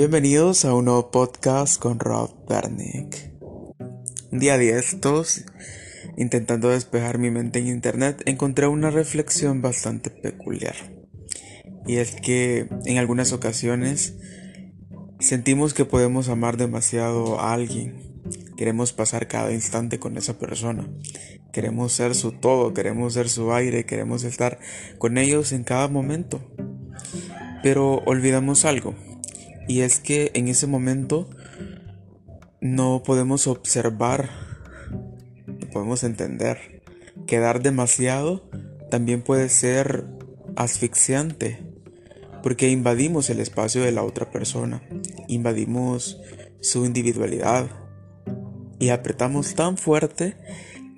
Bienvenidos a un nuevo podcast con Rob Bernick. Día de estos, intentando despejar mi mente en internet, encontré una reflexión bastante peculiar. Y es que en algunas ocasiones sentimos que podemos amar demasiado a alguien. Queremos pasar cada instante con esa persona. Queremos ser su todo, queremos ser su aire, queremos estar con ellos en cada momento. Pero olvidamos algo y es que en ese momento no podemos observar, no podemos entender. que dar demasiado también puede ser asfixiante, porque invadimos el espacio de la otra persona, invadimos su individualidad y apretamos tan fuerte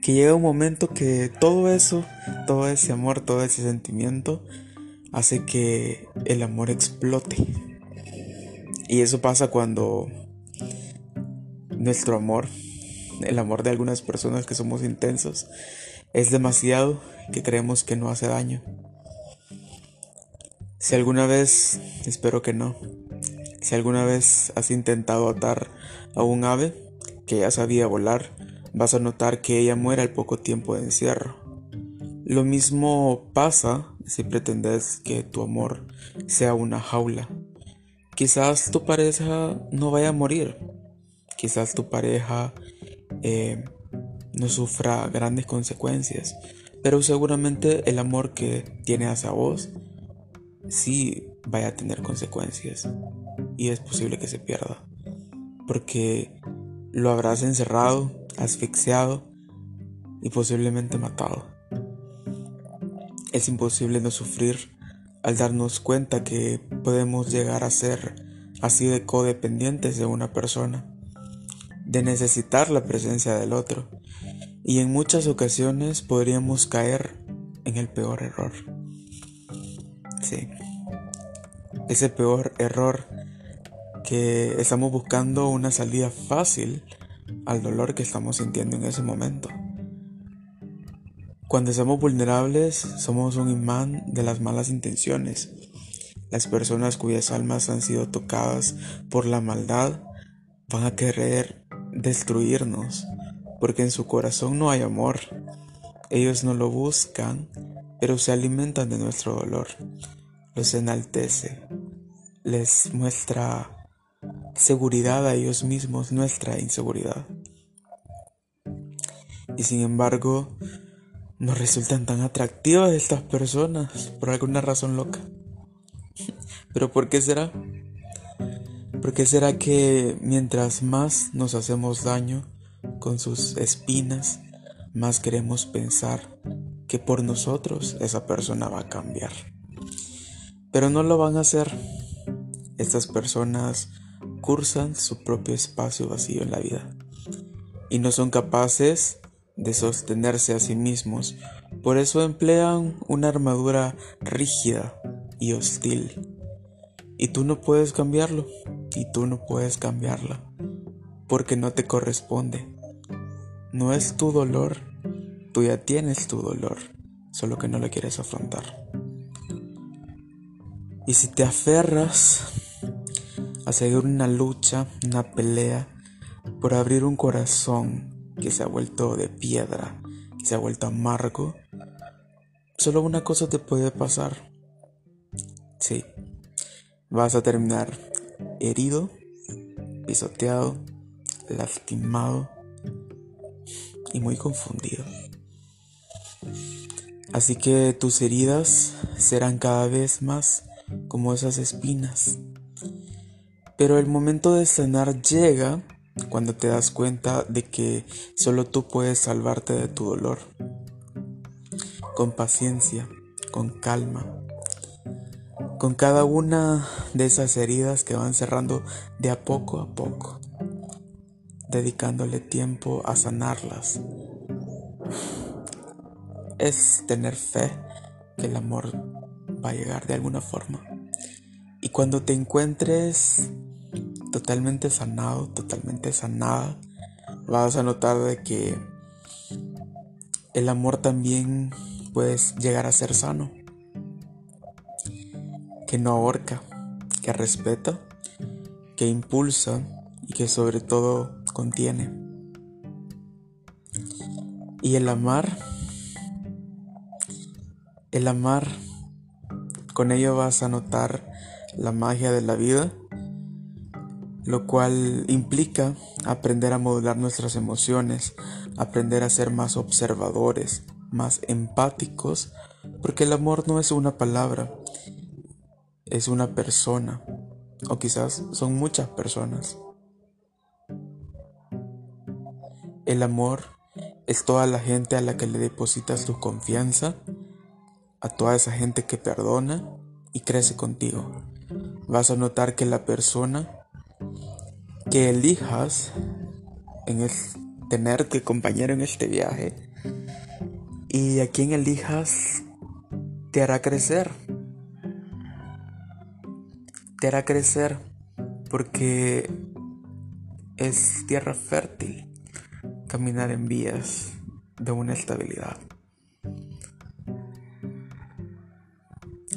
que llega un momento que todo eso, todo ese amor, todo ese sentimiento hace que el amor explote. Y eso pasa cuando nuestro amor, el amor de algunas personas que somos intensos, es demasiado que creemos que no hace daño. Si alguna vez, espero que no, si alguna vez has intentado atar a un ave que ya sabía volar, vas a notar que ella muere al poco tiempo de encierro. Lo mismo pasa si pretendes que tu amor sea una jaula Quizás tu pareja no vaya a morir. Quizás tu pareja eh, no sufra grandes consecuencias. Pero seguramente el amor que tiene hacia vos sí vaya a tener consecuencias. Y es posible que se pierda. Porque lo habrás encerrado, asfixiado y posiblemente matado. Es imposible no sufrir al darnos cuenta que podemos llegar a ser así de codependientes de una persona, de necesitar la presencia del otro, y en muchas ocasiones podríamos caer en el peor error. Sí, ese peor error que estamos buscando una salida fácil al dolor que estamos sintiendo en ese momento. Cuando somos vulnerables, somos un imán de las malas intenciones. Las personas cuyas almas han sido tocadas por la maldad van a querer destruirnos, porque en su corazón no hay amor. Ellos no lo buscan, pero se alimentan de nuestro dolor. Los enaltece, les muestra seguridad a ellos mismos, nuestra inseguridad. Y sin embargo, no resultan tan atractivas estas personas por alguna razón loca. ¿Pero por qué será? ¿Por qué será que mientras más nos hacemos daño con sus espinas, más queremos pensar que por nosotros esa persona va a cambiar? Pero no lo van a hacer. Estas personas cursan su propio espacio vacío en la vida y no son capaces de sostenerse a sí mismos, por eso emplean una armadura rígida y hostil. Y tú no puedes cambiarlo, y tú no puedes cambiarla, porque no te corresponde. No es tu dolor, tú ya tienes tu dolor, solo que no lo quieres afrontar. Y si te aferras a seguir una lucha, una pelea, por abrir un corazón que se ha vuelto de piedra, que se ha vuelto amargo, solo una cosa te puede pasar. Sí, vas a terminar herido, pisoteado, lastimado y muy confundido. Así que tus heridas serán cada vez más como esas espinas. Pero el momento de sanar llega cuando te das cuenta de que solo tú puedes salvarte de tu dolor. Con paciencia, con calma, con cada una de esas heridas que van cerrando de a poco a poco, dedicándole tiempo a sanarlas. Es tener fe que el amor va a llegar de alguna forma. Y cuando te encuentres totalmente sanado, totalmente sanada, vas a notar de que el amor también puede llegar a ser sano, que no ahorca, que respeta, que impulsa y que sobre todo contiene. Y el amar, el amar, con ello vas a notar la magia de la vida, lo cual implica aprender a modular nuestras emociones, aprender a ser más observadores, más empáticos, porque el amor no es una palabra, es una persona, o quizás son muchas personas. El amor es toda la gente a la que le depositas tu confianza, a toda esa gente que perdona y crece contigo. Vas a notar que la persona que elijas en el tenerte compañero en este viaje y a quien elijas te hará crecer. Te hará crecer porque es tierra fértil caminar en vías de una estabilidad.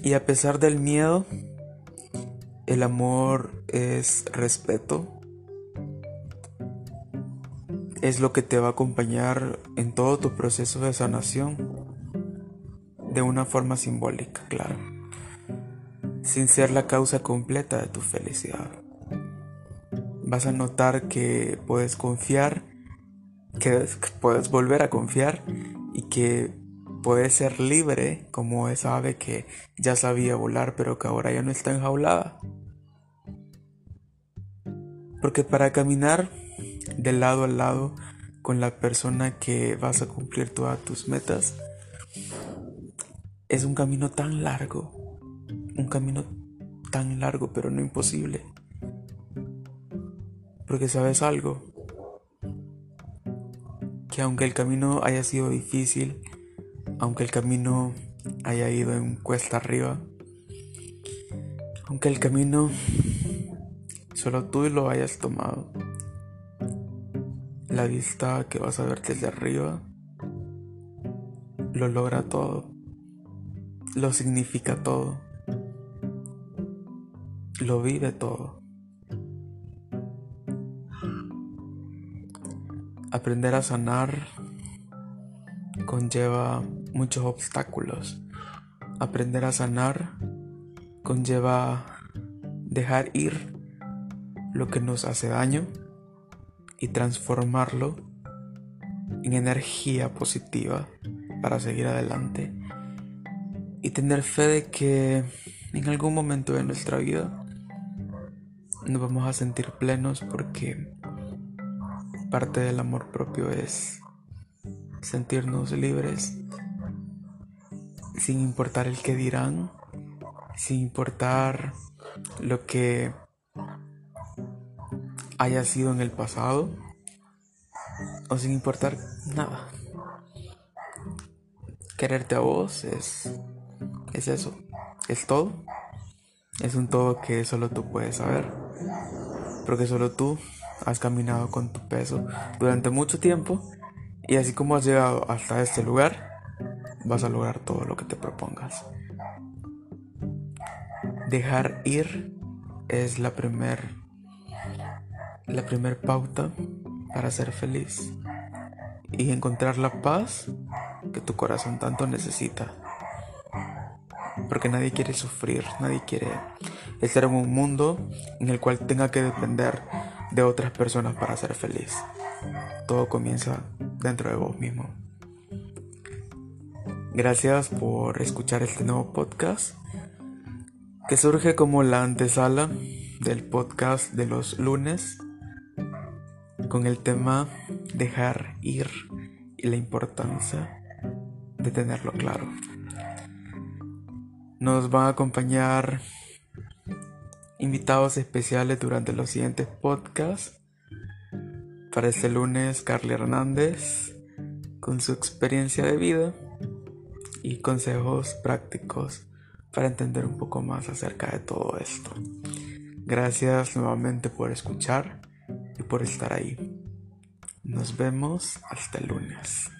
Y a pesar del miedo, el amor es respeto, es lo que te va a acompañar en todo tu proceso de sanación de una forma simbólica, claro, sin ser la causa completa de tu felicidad. Vas a notar que puedes confiar, que puedes volver a confiar y que puedes ser libre como esa ave que ya sabía volar pero que ahora ya no está enjaulada. Porque para caminar de lado a lado con la persona que vas a cumplir todas tus metas. Es un camino tan largo, un camino tan largo pero no imposible. Porque sabes algo, que aunque el camino haya sido difícil, aunque el camino haya ido en cuesta arriba, aunque el camino solo tú lo hayas tomado, la vista que vas a ver desde arriba lo logra todo, lo significa todo, lo vive todo. Aprender a sanar conlleva muchos obstáculos. Aprender a sanar conlleva dejar ir lo que nos hace daño y transformarlo en energía positiva para seguir adelante y tener fe de que en algún momento de nuestra vida nos vamos a sentir plenos porque parte del amor propio es sentirnos libres sin importar el que dirán, sin importar lo que haya sido en el pasado o sin importar nada. Quererte a vos es, es eso, es todo. Es un todo que solo tú puedes saber. Porque solo tú has caminado con tu peso durante mucho tiempo y así como has llegado hasta este lugar, vas a lograr todo lo que te propongas. Dejar ir es la primera la primer pauta para ser feliz y encontrar la paz que tu corazón tanto necesita. Porque nadie quiere sufrir, nadie quiere estar en un mundo en el cual tenga que depender de otras personas para ser feliz. Todo comienza dentro de vos mismo. Gracias por escuchar este nuevo podcast que surge como la antesala del podcast de los lunes con el tema dejar ir y la importancia de tenerlo claro. Nos van a acompañar invitados especiales durante los siguientes podcasts. Para este lunes, Carly Hernández, con su experiencia de vida y consejos prácticos para entender un poco más acerca de todo esto. Gracias nuevamente por escuchar y por estar ahí. Nos vemos hasta el lunes.